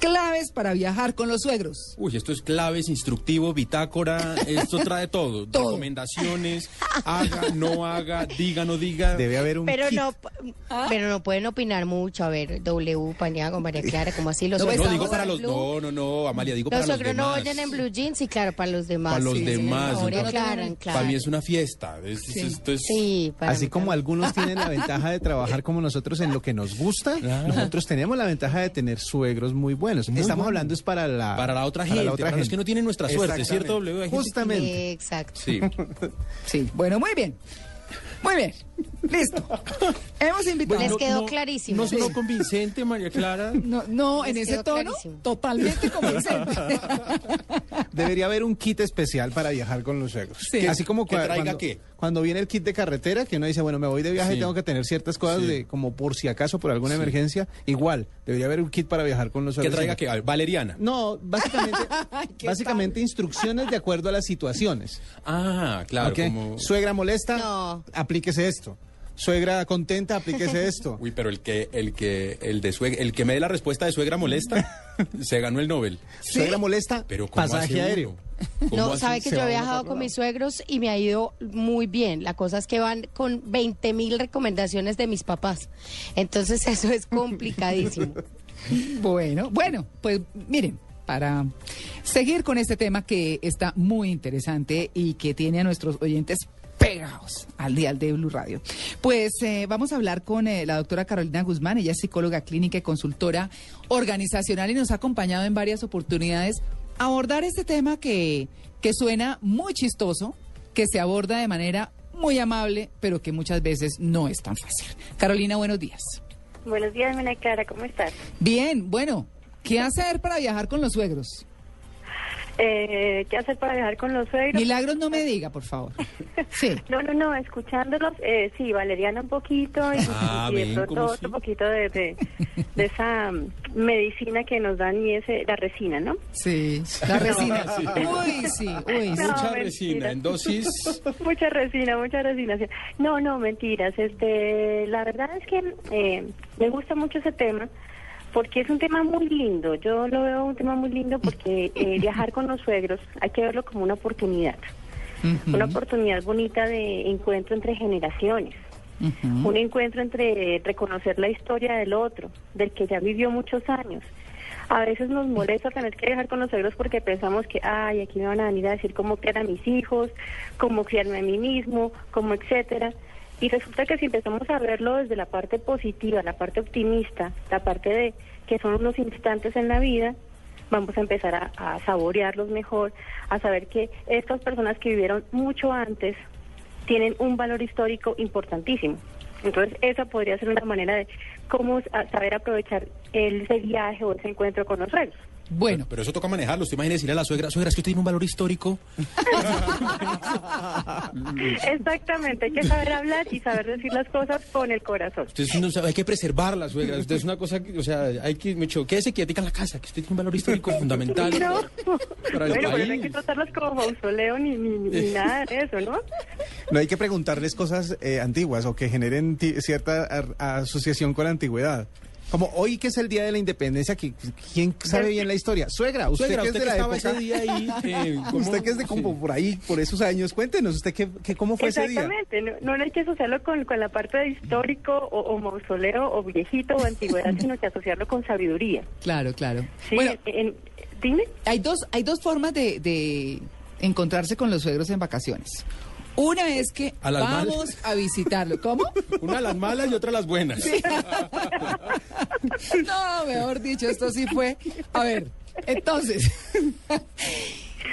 Claves para viajar con los suegros. Uy, esto es claves, instructivo, bitácora, esto trae todo. Todo. Recomendaciones, haga, no haga, diga, no diga. Debe haber un Pero kit. no, pero no pueden opinar mucho. A ver, W, Paniago, María Clara, como así los No, suegros No, digo para los... blue. No, no, no, Amalia, digo Los para los suegros no demás. oyen en blue jeans y claro, para los demás. Para los sí, demás. María entonces, Clara, claro. Para mí es una fiesta. Es- Sí. esto es- Sí, para Así mí como algunos tienen la ventaja de trabajar como nosotros en lo que nos gusta, nosotros tenemos la ventaja de tener suegros muy buenos. Muy Estamos buenos. hablando es para la Para la otra para gente, la otra para los que no tienen nuestra suerte. ¿cierto, W? Hay gente- Justamente. Exacto. Sí. Sí, bueno, muy bien. Muy bien. Listo. Hemos invitado. Les quedó no- clarísimo. No sonó convincente, María Clara. No, no en ese tono, clarísimo. totalmente convincente. Debería haber un kit especial para viajar con los suegros. Sí. Así como ¿Que traiga cuando, qué? Cuando viene el kit de carretera, que uno dice, bueno, me voy de viaje y Sí. tengo que tener ciertas cosas Sí. de como por si acaso, por alguna emergencia. Igual, debería haber un kit para viajar con los Que suegros. traiga que, Valeriana. No, básicamente, ¿Qué básicamente instrucciones de acuerdo a las situaciones. Ah, claro, ¿ok? como... Suegra molesta, No. aplíquese esto. Suegra contenta, aplíquese esto. Uy, pero el que, el que, el de suegra, el que me dé la respuesta de suegra molesta, se ganó el Nobel. Suegra molesta, Pero ¿cómo pasaje aéreo. ¿Cómo No, sabe que yo he viajado con mis suegros y me ha ido muy bien. La cosa es que van con 20 mil recomendaciones de mis papás. Entonces eso es complicadísimo. Bueno, bueno, pues miren, para seguir con este tema que está muy interesante y que tiene a nuestros oyentes pegados al dial de Blue Radio. Pues eh, vamos a hablar con eh, la doctora Carolina Guzmán, ella es psicóloga clínica y consultora organizacional y nos ha acompañado en varias oportunidades a abordar este tema que, que suena muy chistoso, que se aborda de manera muy amable, pero que muchas veces no es tan fácil. Carolina, buenos días. Buenos días, María Clara, ¿cómo estás? Bien, bueno, ¿qué hacer para viajar con los suegros? Eh, ¿Qué hacer para viajar con los suegros? Milagros no me diga, por favor. Sí. No, no, no, escuchándolos, eh, sí, valeriana un poquito y, Ah, y de ven, pronto ¿cómo otro sí? poquito de, de, de esa mm, medicina que nos dan y ese, la resina, ¿no? Sí, la resina. Uy, sí, uy, sí. No, Mucha resina, en dosis... mucha resina, mucha resignación. No, no, mentiras. Este, la verdad es que eh, me gusta mucho ese tema porque es un tema muy lindo. Yo lo veo un tema muy lindo porque eh, viajar con los suegros hay que verlo como una oportunidad. Una oportunidad bonita de encuentro entre generaciones. Un encuentro entre reconocer la historia del otro, del que ya vivió muchos años. A veces nos molesta tener que viajar con los suegros porque pensamos que, ay, aquí me van a venir a decir cómo criar a mis hijos, cómo criarme a mí mismo, cómo etcétera. Y resulta que si empezamos a verlo desde la parte positiva, la parte optimista, la parte de que son unos instantes en la vida, vamos a empezar a, saborearlos mejor, a saber que estas personas que vivieron mucho antes tienen un valor histórico importantísimo. Entonces, esa podría ser una manera de cómo saber aprovechar ese viaje o ese encuentro con los suegros. Bueno, Pero eso toca manejarlo. Usted imagina decirle a la suegra, suegra, es que usted tiene un valor histórico. Exactamente, hay que saber hablar y saber decir las cosas con el corazón. Usted no sabe, hay que preservar la suegra. Usted es una cosa, que, o sea, hay que, mucho, quédese quietica en la casa, que usted tiene un valor histórico fundamental No. para el Bueno, pero no hay que país. tratarlos como mausoleo ni, ni, ni nada de eso, ¿no? No hay que preguntarles cosas eh, antiguas o que generen cierta asociación con la antigüedad. Como hoy que es el Día de la Independencia, que, ¿quién sabe bien la historia? Suegra, usted, Suegra, que es usted de que la época, ese día ahí, eh, usted que es de como Sí. por ahí, por esos años, cuéntenos, ¿usted qué, qué- cómo fue ese día? Exactamente, no, no hay que asociarlo con, con la parte de histórico o, o mausoleo o viejito o antigüedad, sino que asociarlo con sabiduría. claro, claro. Sí, Bueno, en- dime. hay dos, hay dos formas de, de encontrarse con los suegros en vacaciones. Una es que ¿A vamos malas? a visitarlo. ¿Cómo? Una las malas y otra las buenas. No, mejor dicho, esto sí fue. A ver, entonces.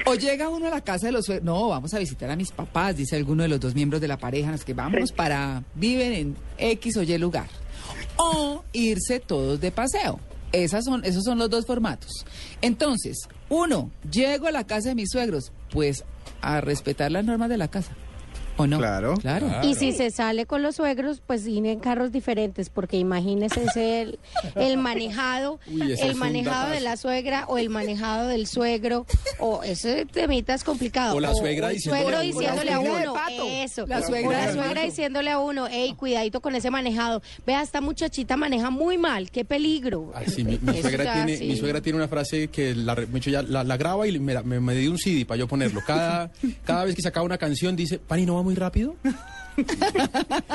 O llega uno a la casa de los suegros. No, vamos a visitar a mis papás, dice alguno de los dos miembros de la pareja. Nos que vamos para. Viven en X o Y lugar. O irse todos de paseo. Esas son, esos son los dos formatos. Entonces, uno, llego a la casa de mis suegros, pues a respetar las normas de la casa. ¿O no? Claro. Claro. Y si se sale con los suegros, pues ir en carros diferentes, porque imagínese ese el, el manejado, Uy, el manejado de la suegra o el manejado del suegro, o ese temita es complicado. O la suegra el diciéndole suegro a uno. diciéndole a La uno, pato. eso. La o suegra la de suegra diciéndole a uno, hey, cuidadito con ese manejado. Vea, esta muchachita maneja muy mal, qué peligro. Ay, sí, mi, suegra tiene, sí. mi suegra tiene una frase que la, la, la graba y me, la- me, me dio un CD para yo ponerlo. Cada, cada vez que sacaba una canción dice, Pani, ¿no va muy rápido?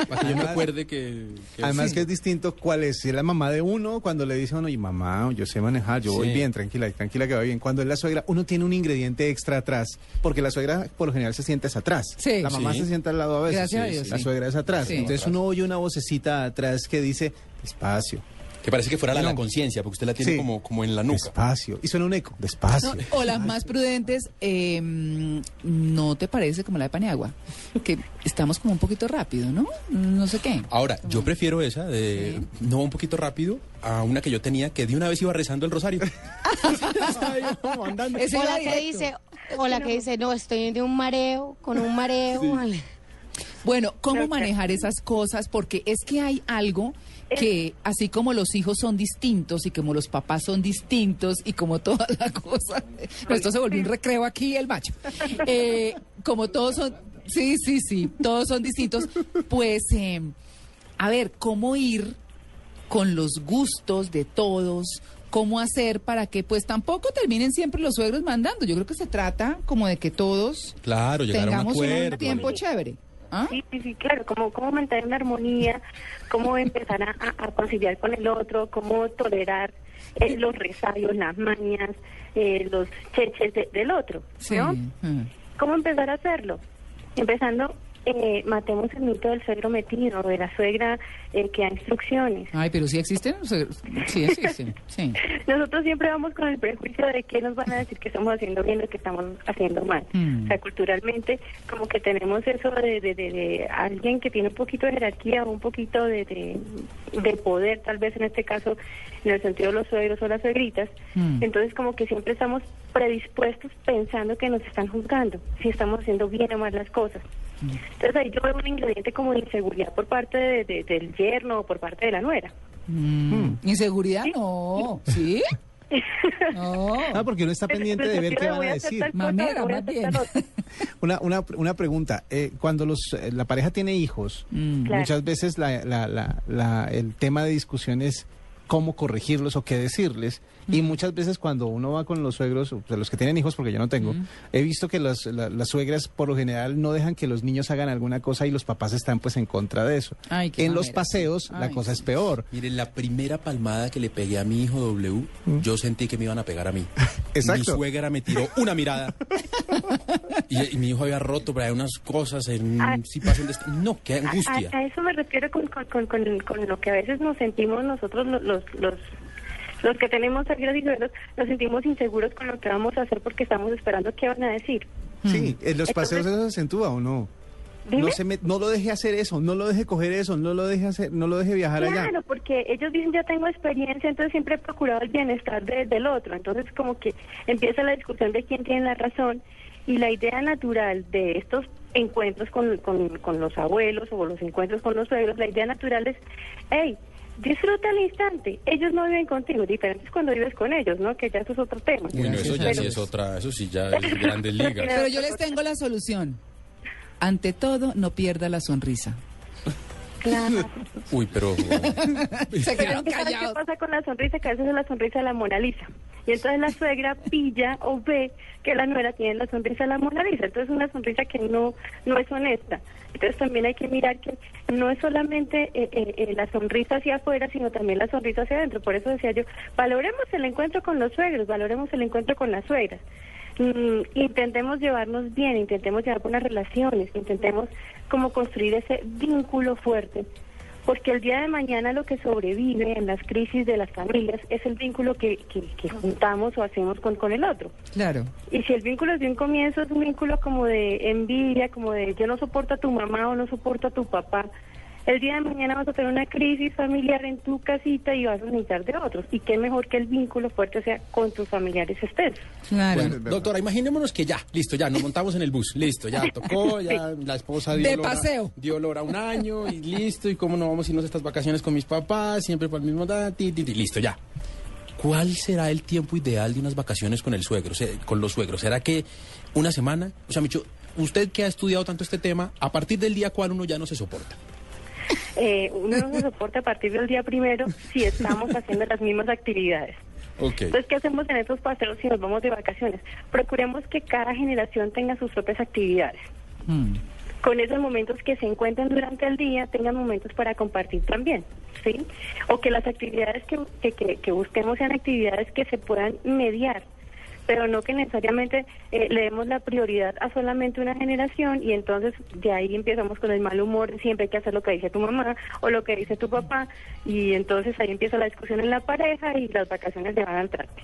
para que yo me acuerde que... que Además sí. que es distinto cuál es. Si es la mamá de uno, cuando le dice a uno, y mamá, yo sé manejar, yo voy bien, tranquila, tranquila que va bien. Cuando es la suegra, uno tiene un ingrediente extra atrás, porque la suegra por lo general se sienta es atrás. Sí. La mamá Sí. se sienta al lado a veces. Gracias a Dios, La suegra es atrás. Sí. Entonces uno oye una vocecita atrás que dice, despacio, Que parece que fuera la, No. la conciencia, porque usted la tiene Sí. como, como en la nuca. despacio. Y suena un eco, despacio. No, o las más prudentes, eh, ¿no te parece como la de Paniagua? Que estamos como un poquito rápido, ¿no? No sé qué. Ahora, yo prefiero esa de no un poquito rápido a una que yo tenía que de una vez iba rezando el rosario. O la que dice, o la que dice, no, estoy de un mareo, con un mareo. vale. Bueno, ¿cómo manejar esas cosas? Porque es que hay algo que, así como los hijos son distintos y como los papás son distintos y como toda la cosa, esto se volvió un recreo aquí, el macho. Eh, como todos son, sí, sí, sí, todos son distintos, pues, eh, a ver, ¿cómo ir con los gustos de todos? ¿Cómo hacer para que, pues, tampoco terminen siempre los suegros mandando? Yo creo que se trata como de que todos Claro, llegar a un tengamos un tiempo chévere. ¿Ah? Sí, sí, sí, claro, cómo, cómo mantener una armonía, cómo empezar a, a- conciliar con el otro, cómo tolerar eh, los resabios, las mañas, eh, los cheches de- del otro, Sí. ¿no? Mm. ¿Cómo empezar a hacerlo? Empezando, eh, matemos el mito del suegro metido, de la suegra eh, que da instrucciones. Ay, pero sí existen. Sí existen. Sí. Nosotros siempre vamos con el prejuicio de que nos van a decir que estamos haciendo bien o que estamos haciendo mal. Mm. O sea, culturalmente, como que tenemos eso de, de, de- de alguien que tiene un poquito de jerarquía o un poquito de poder, tal vez en este caso, en el sentido de los suegros o las suegritas. Mm. Entonces, como que siempre estamos predispuestos pensando que nos están juzgando, si estamos haciendo bien o mal las cosas. Entonces, ahí yo veo un ingrediente como de inseguridad por parte de- de- del yerno o por parte de la nuera. Mm. ¿Inseguridad? No. ¿Sí? No. Ah, porque uno está pendiente de ver qué van a decir. Mamera, más bien. Una, una, una pregunta. eh, cuando los, eh, la pareja tiene hijos, Mm. Muchas veces la, la, la, la- el tema de discusión es cómo corregirlos o qué decirles. Y muchas veces cuando uno va con los suegros, o sea, los que tienen hijos, porque yo no tengo, he visto que las, la- las suegras por lo general no dejan que los niños hagan alguna cosa y los papás están pues en contra de eso. Ay, qué en los paseos la cosa sí. es peor. Miren, la primera palmada que le pegué a mi hijo W, yo sentí que me iban a pegar a mí. Exacto. Mi suegra me tiró una mirada. y, y mi hijo había roto, pero hay unas cosas en... Ah. sí pasan de No, qué A, angustia. a- a eso me refiero con, con, con, con, con lo que a veces nos sentimos nosotros los, los, los, los que tenemos suegros y suegros, nos sentimos inseguros con lo que vamos a hacer porque estamos esperando qué van a decir. Sí, en los paseos Entonces- eso se acentúa o no. Dime. No, se me- no lo deje hacer eso, no lo deje coger eso, no lo deje hacer, no lo deje viajar allá. Claro, porque ellos dicen yo tengo experiencia, entonces siempre he procurado el bienestar de- del otro. Entonces como que empieza la discusión de quién tiene la razón y la idea natural de estos encuentros con, con, con los abuelos o los encuentros con los suegros, la idea natural es, hey, disfruta el instante. Ellos no viven contigo, diferente es cuando vives con ellos, ¿no? Que ya eso es otro tema. Uy, no, eso ya Pero- sí es otra, eso sí ya es grandes ligas. Pero yo les tengo la solución. Ante todo, no pierda la sonrisa. Claro. Uy, pero... Se quedaron ¿Sabes qué callados. pasa con la sonrisa? Que a veces es la sonrisa de la Mona Lisa. Y entonces la suegra pilla o ve que la nuera tiene la sonrisa de la Mona Lisa. Entonces es una sonrisa que no, no es honesta. Entonces también hay que mirar que no es solamente eh, eh, eh, la sonrisa hacia afuera, sino también la sonrisa hacia adentro. Por eso decía yo, valoremos el encuentro con los suegros, valoremos el encuentro con las suegras. Mm, intentemos llevarnos bien, intentemos llevar buenas relaciones, intentemos como construir ese vínculo fuerte, porque el día de mañana lo que sobrevive en las crisis de las familias es el vínculo que, que, que juntamos o hacemos con, con el otro. Claro. Y si el vínculo de un comienzo es un vínculo como de envidia, como de yo no soporto a tu mamá o no soporto a tu papá, El día de mañana vas a tener una crisis familiar en tu casita y vas a necesitar de otros. Y qué mejor que el vínculo fuerte sea con tus familiares estés. Claro. Bueno, doctora, imaginémonos que ya, listo, ya, nos montamos en el bus, listo, ya tocó, ya la esposa dio De olor a- paseo. dio olor a un año y listo, y cómo no vamos a irnos a estas vacaciones con mis papás, siempre por el mismo da, ti, ti, ti, listo, ya. ¿Cuál será el tiempo ideal de unas vacaciones con el suegro, se- con los suegros? ¿Será que una semana? O sea, Micho, usted que ha estudiado tanto este tema, a partir del día cual uno ya no se soporta. Eh, uno no se soporta a partir del día primero si estamos haciendo las mismas actividades. Entonces, ¿qué hacemos en estos paseos si nos vamos de vacaciones? Procuremos que cada generación tenga sus propias actividades. Mm. Con esos momentos que se encuentran durante el día, tengan momentos para compartir también, ¿sí? O que las actividades que, que- que busquemos sean actividades que se puedan mediar, pero no que necesariamente eh, le demos la prioridad a solamente una generación y entonces de ahí empezamos con el mal humor, siempre hay que hacer lo que dice tu mamá o lo que dice tu papá y entonces ahí empieza la discusión en la pareja y las vacaciones se van al traste.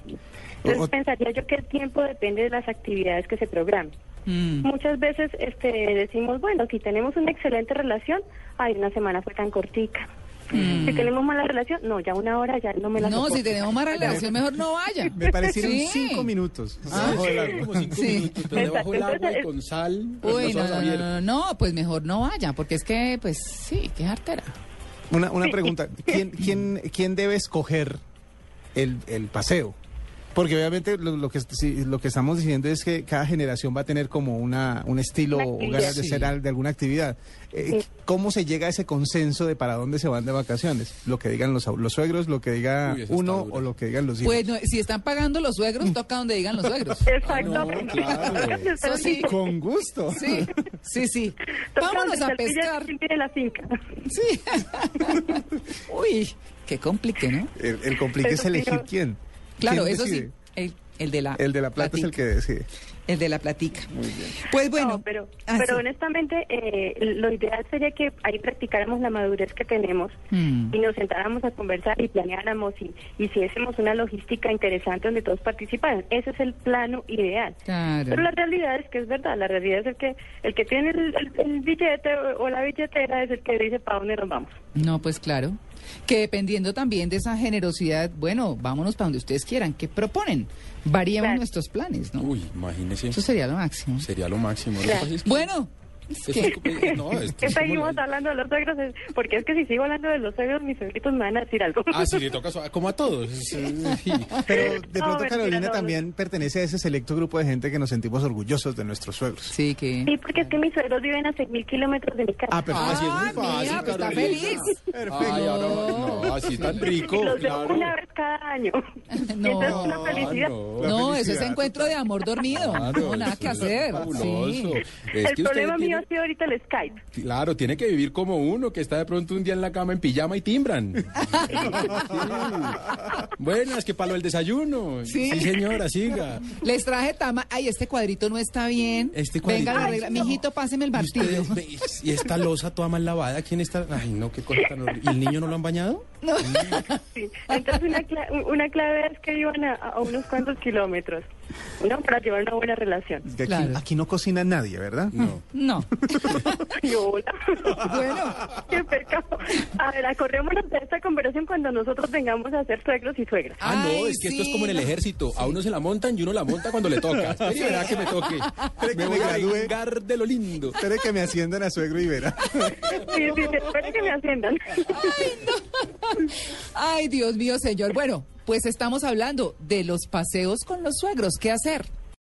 Entonces O- pensaría yo que el tiempo depende de las actividades que se programen. Mm. Muchas veces este, decimos, bueno, si tenemos una excelente relación, ay, una semana fue tan cortica. Si tenemos mala relación, no, ya una hora ya no me la No, si tenemos más relación, mejor no vaya. Me parecieron Sí. cinco minutos. Ah. Como cinco Sí. minutos, pero debajo del Exacto, agua y con sal. Uy, no, no, pues mejor no vaya, porque es que, pues sí, qué artera. Una, una pregunta. ¿Quién, quién, ¿Quién debe escoger el, el paseo? Porque obviamente lo, lo que, sí, lo que estamos diciendo es que cada generación va a tener como una, un estilo Una o ganas de ser de alguna actividad. Eh, Sí. ¿Cómo se llega a ese consenso de para dónde se van de vacaciones? Lo que digan los, los suegros, lo que diga Uy, uno o lo que digan los hijos. Pues no, si están pagando los suegros, toca donde digan los suegros. Exacto. Ah, no, claro. Eso sí. Con gusto. Sí, sí, sí. Vámonos a pescar. ¿quién tiene la finca. Sí. Uy, qué complique, ¿no? El, el complique es elegir quién. Claro, ¿Quién eso sí. El, el de la El de la plata es el que decide. El de la platica. Pues bueno. no, pero, ah, pero sí. honestamente, eh, lo ideal sería que ahí practicáramos la madurez que tenemos Mm. y nos sentáramos a conversar y planeáramos y, y hiciésemos una logística interesante donde todos participaran. Ese es el plano ideal. Claro. Pero la realidad es que es verdad, la realidad es el que el que tiene el, el- el billete o, o la billetera es el que dice para dónde nos vamos. No, pues claro. Que dependiendo también de esa generosidad, bueno, vámonos para donde ustedes quieran. ¿Qué proponen? Variemos Claro. nuestros planes, ¿no? Uy, imagínese. Eso sería lo máximo. Sería lo máximo. Lo que Claro. pasa es que- Bueno, es que- es eh, no, esto ¿Qué es como seguimos la- hablando de los suegros? Es- Porque es que si sigo hablando de los suegros, mis suegritos me van a decir algo. Ah, sí, le toca su- como a todos. Es, sí. Pero de No, pronto mentira, Carolina no, también pertenece a ese selecto grupo de gente que nos sentimos orgullosos de nuestros suegros. sí, que... Sí, porque es que mis suegros viven a 6.000 kilómetros de mi casa. Ah, pero así es muy Ah, fácil, mira, pues está feliz. Ay, ahora no, así tan rico, los veo claro. una vez cada año. No. Esa es una Ah, felicidad. no. No, eso es felicidad encuentro de amor dormido. Claro, no, nada que es hacer. fabuloso. Sí. Es el que problema mío ha sido ahorita el Skype. Claro, tiene que vivir como uno, que está de pronto un día en la cama en pijama y timbran. Sí. Buenas, que para lo del desayuno. Sí. Sí, señora, siga. Les traje tama. Ay, este cuadrito no está bien. Este Venga, cuadrito- lo arregla. Mijito, páseme el Y, martillo. ustedes y esta losa toda mal lavada, ¿quién está? Ay, no, qué cosa tan horrible. ¿Y el niño no lo han bañado? Sí. Entonces una, cla- una clave es que vivan a, a unos cuantos kilómetros, ¿no? Para llevar una buena relación. Es que aquí, Claro. aquí no cocina nadie, ¿verdad? No. No. Ay, hola. Bueno. Qué pecado. A ver, acordémonos de esta conversación cuando nosotros vengamos a ser suegros y suegras. Ah, no, Ay, es que esto es como en el no. ejército. A uno se la montan y uno la monta cuando le toca. Espere y verá que me toque. que Me me voy a gradúe. vengar de lo lindo. Espere que me asciendan a suegro y verá. Sí, sí, sí, espere que me asciendan. Ay, Dios mío, señor. Bueno, pues estamos hablando de los paseos con los suegros. ¿Qué hacer?